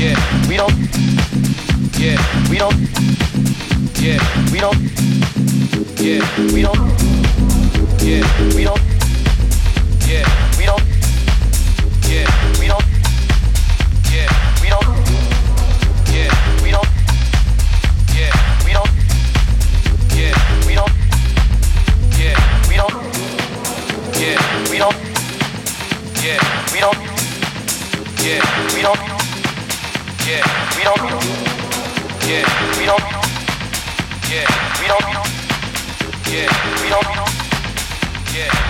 Yeah. We don't. Yeah. We don't. Yeah. We don't. Yeah. We don't. Yeah. We don't. Yeah. We don't. Yeah. We don't. Yeah. We don't. Yeah. We don't. Yeah. We don't. Yeah. We don't. Yeah. We don't. Yeah. We don't. Yeah. We don't. Yeah. We don't. Yeah, we don't. Yeah, we don't. Yeah, we don't. Yeah, we don't. Yeah. We don't. yeah.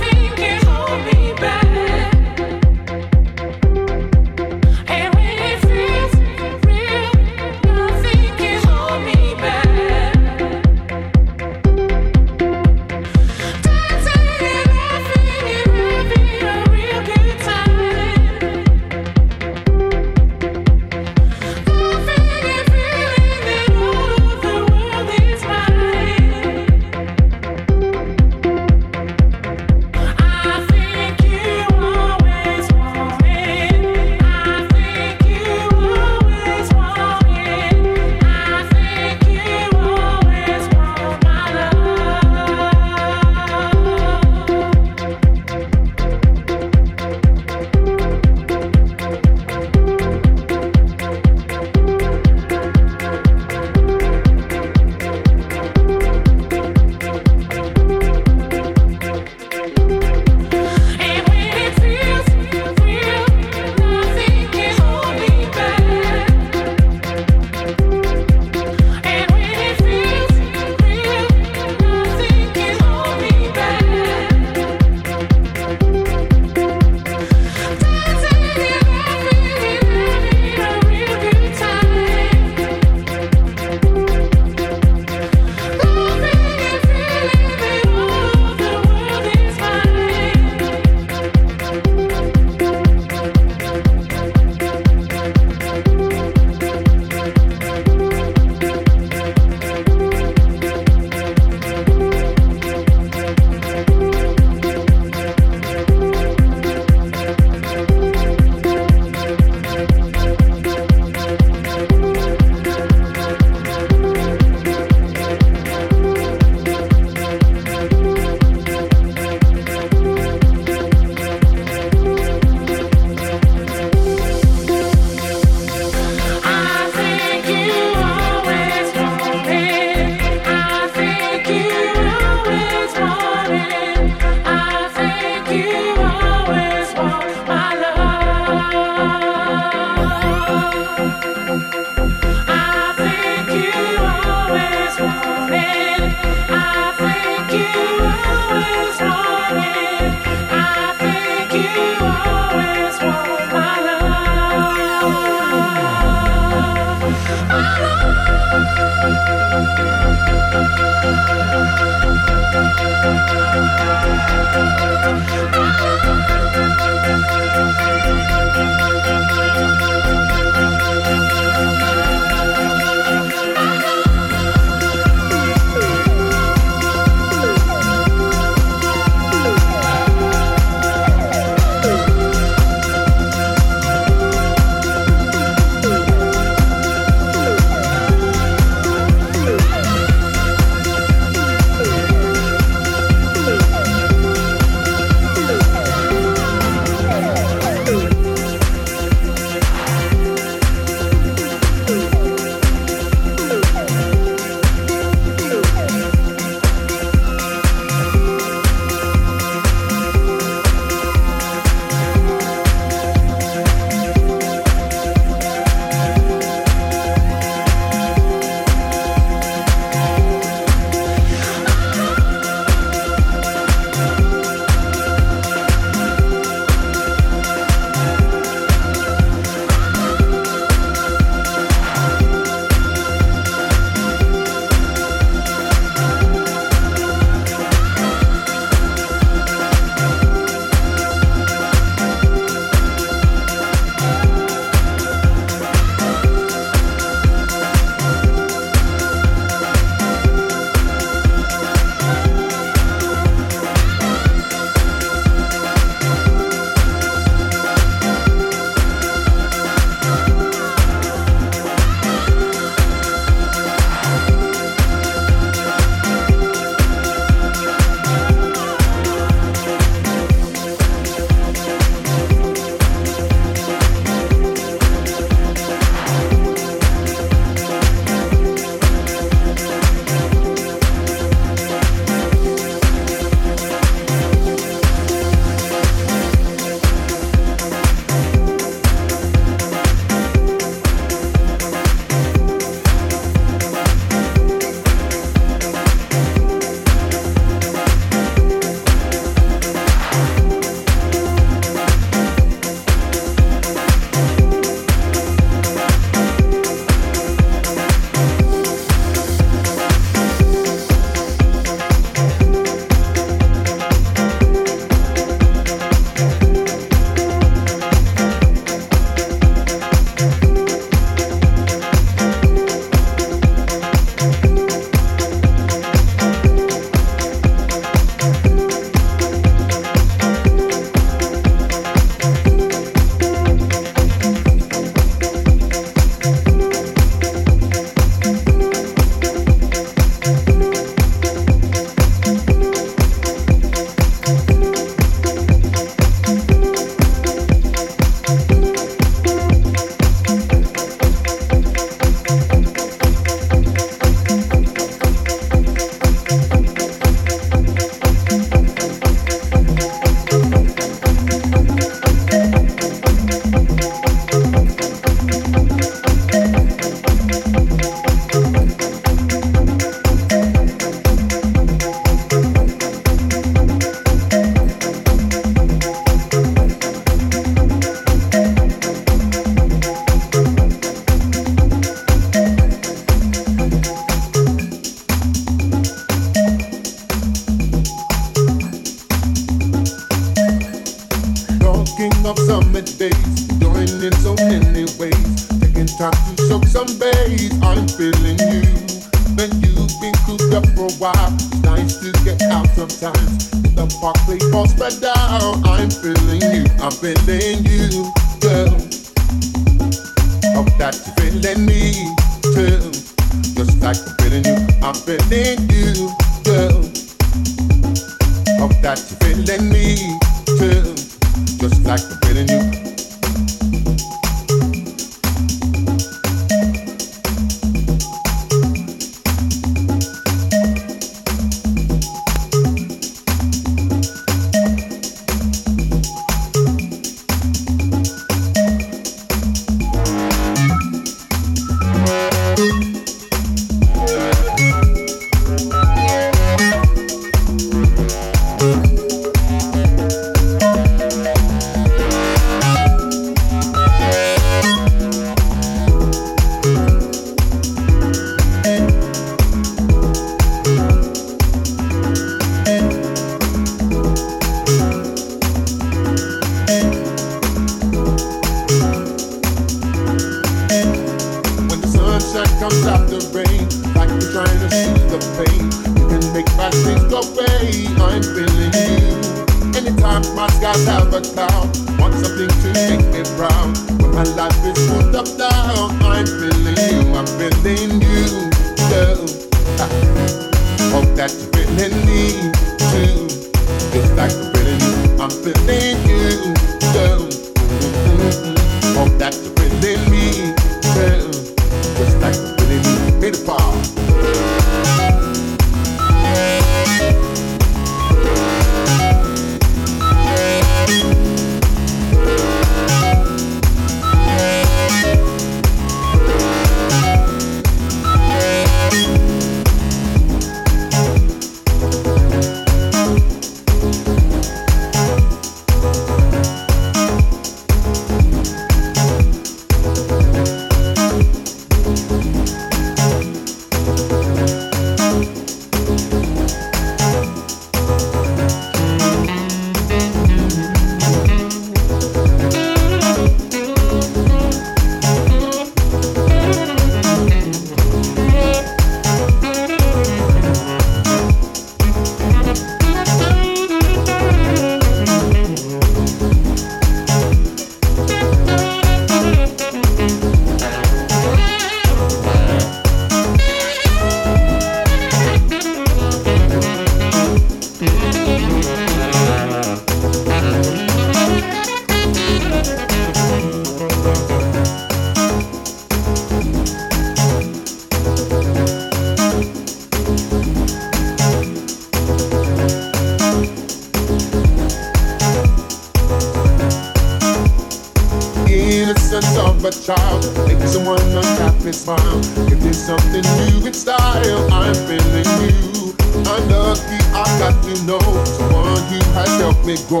grow,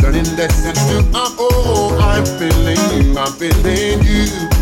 learning lessons to our own. I'm feeling you, I'm feeling you.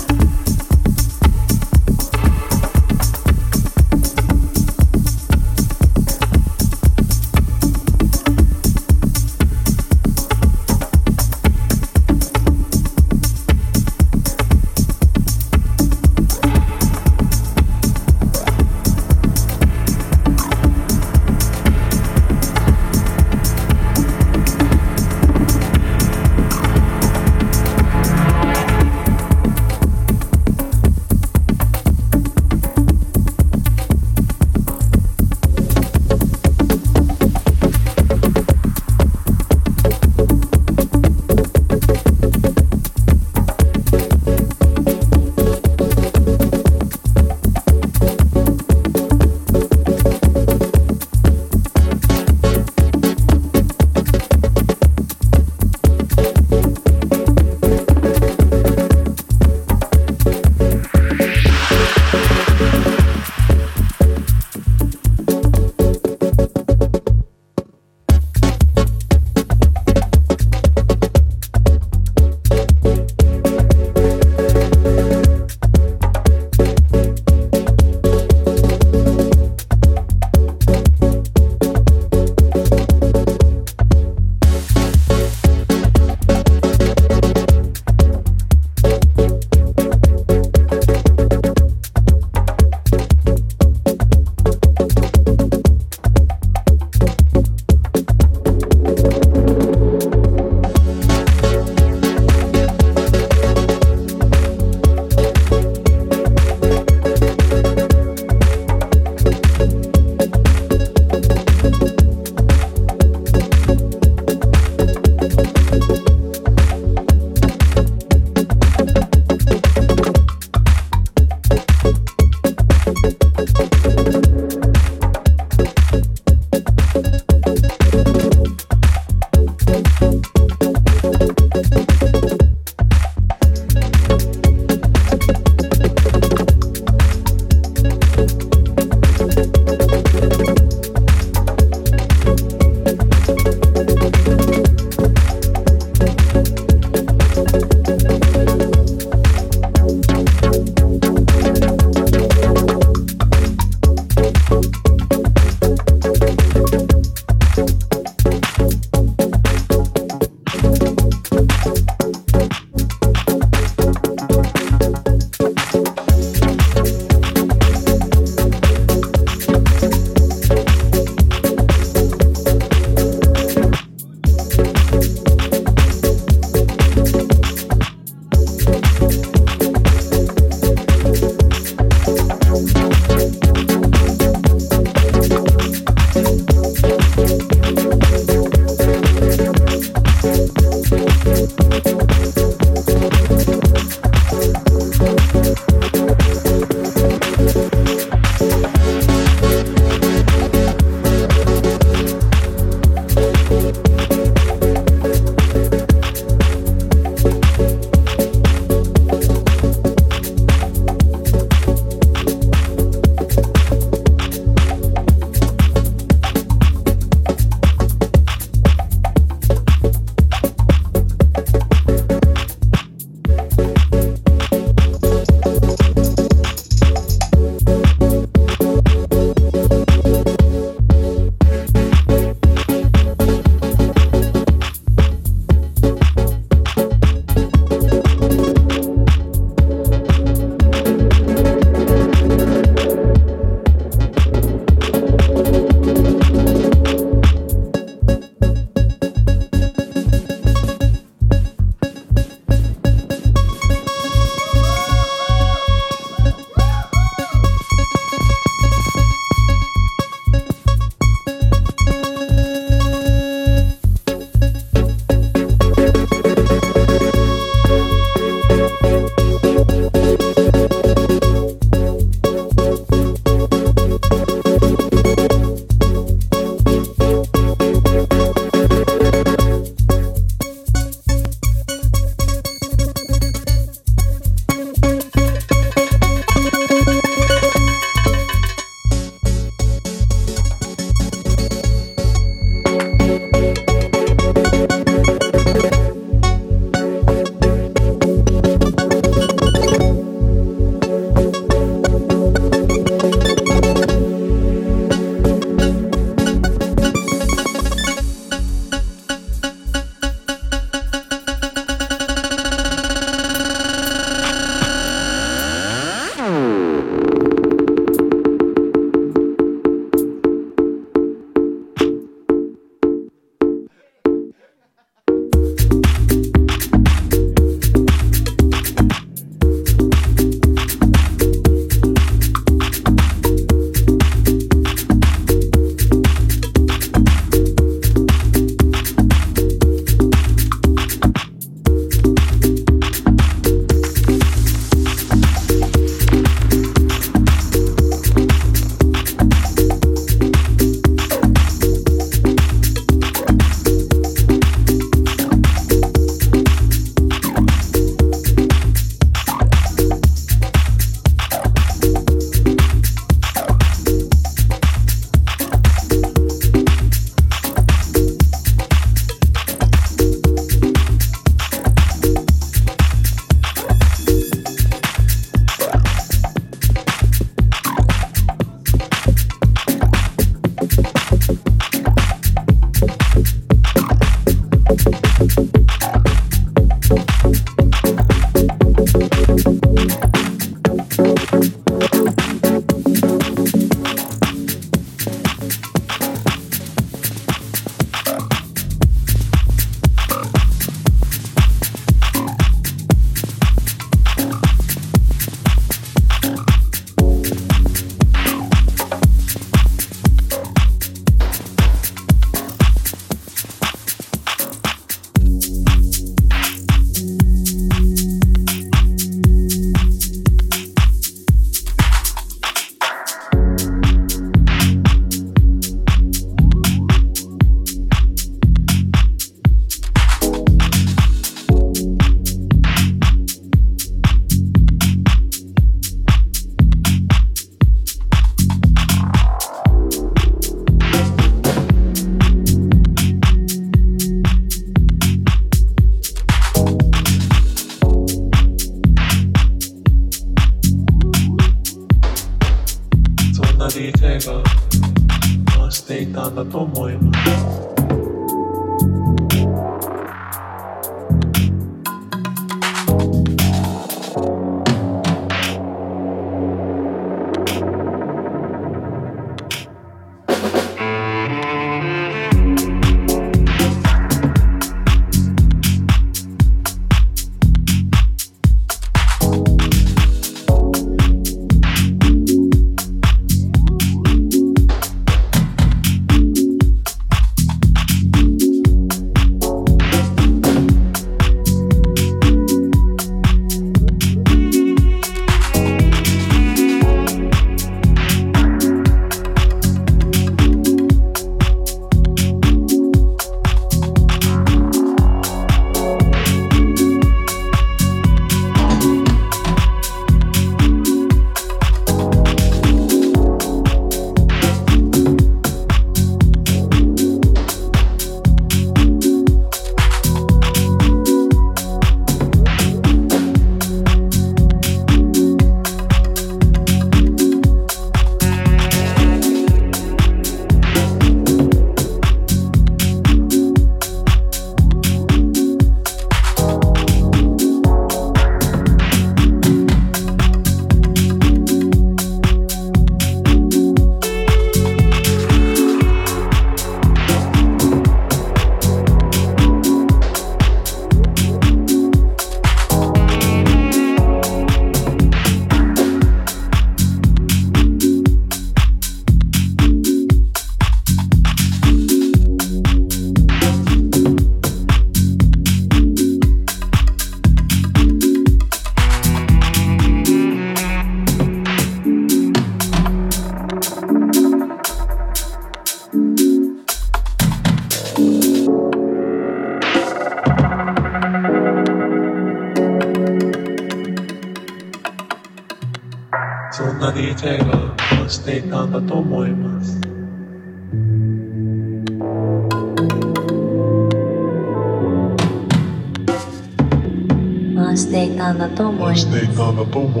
I'm a Tomo.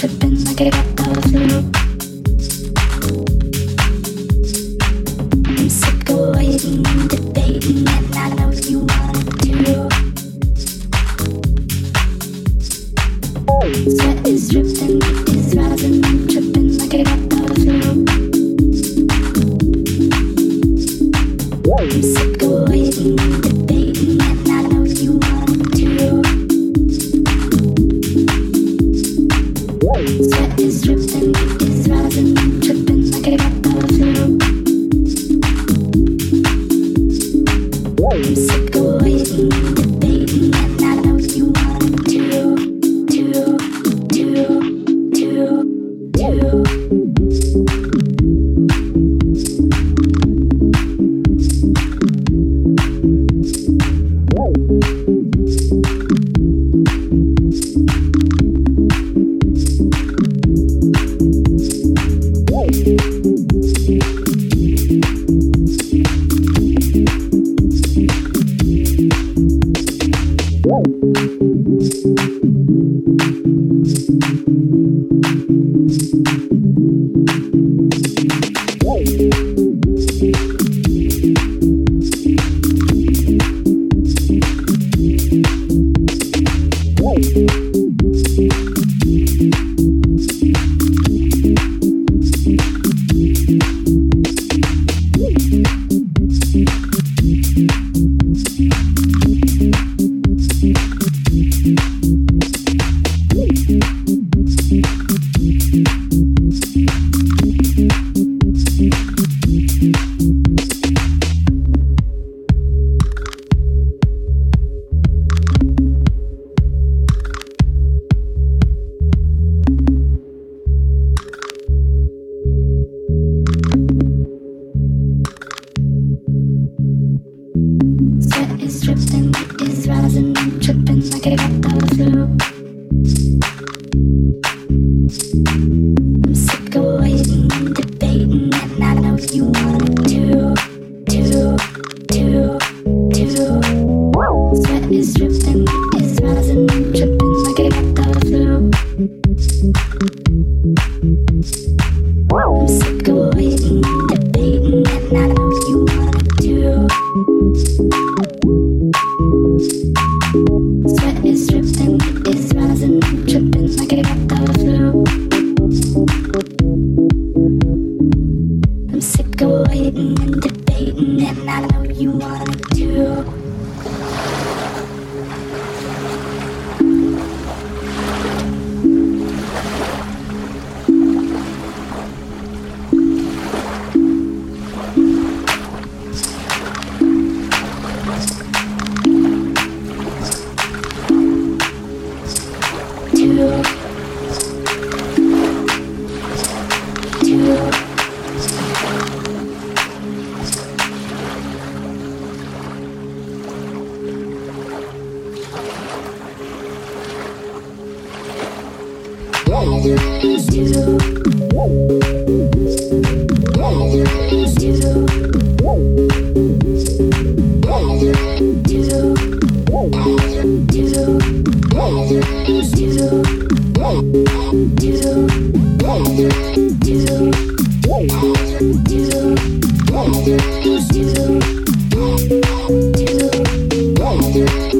Sweat do, do, do, do, do.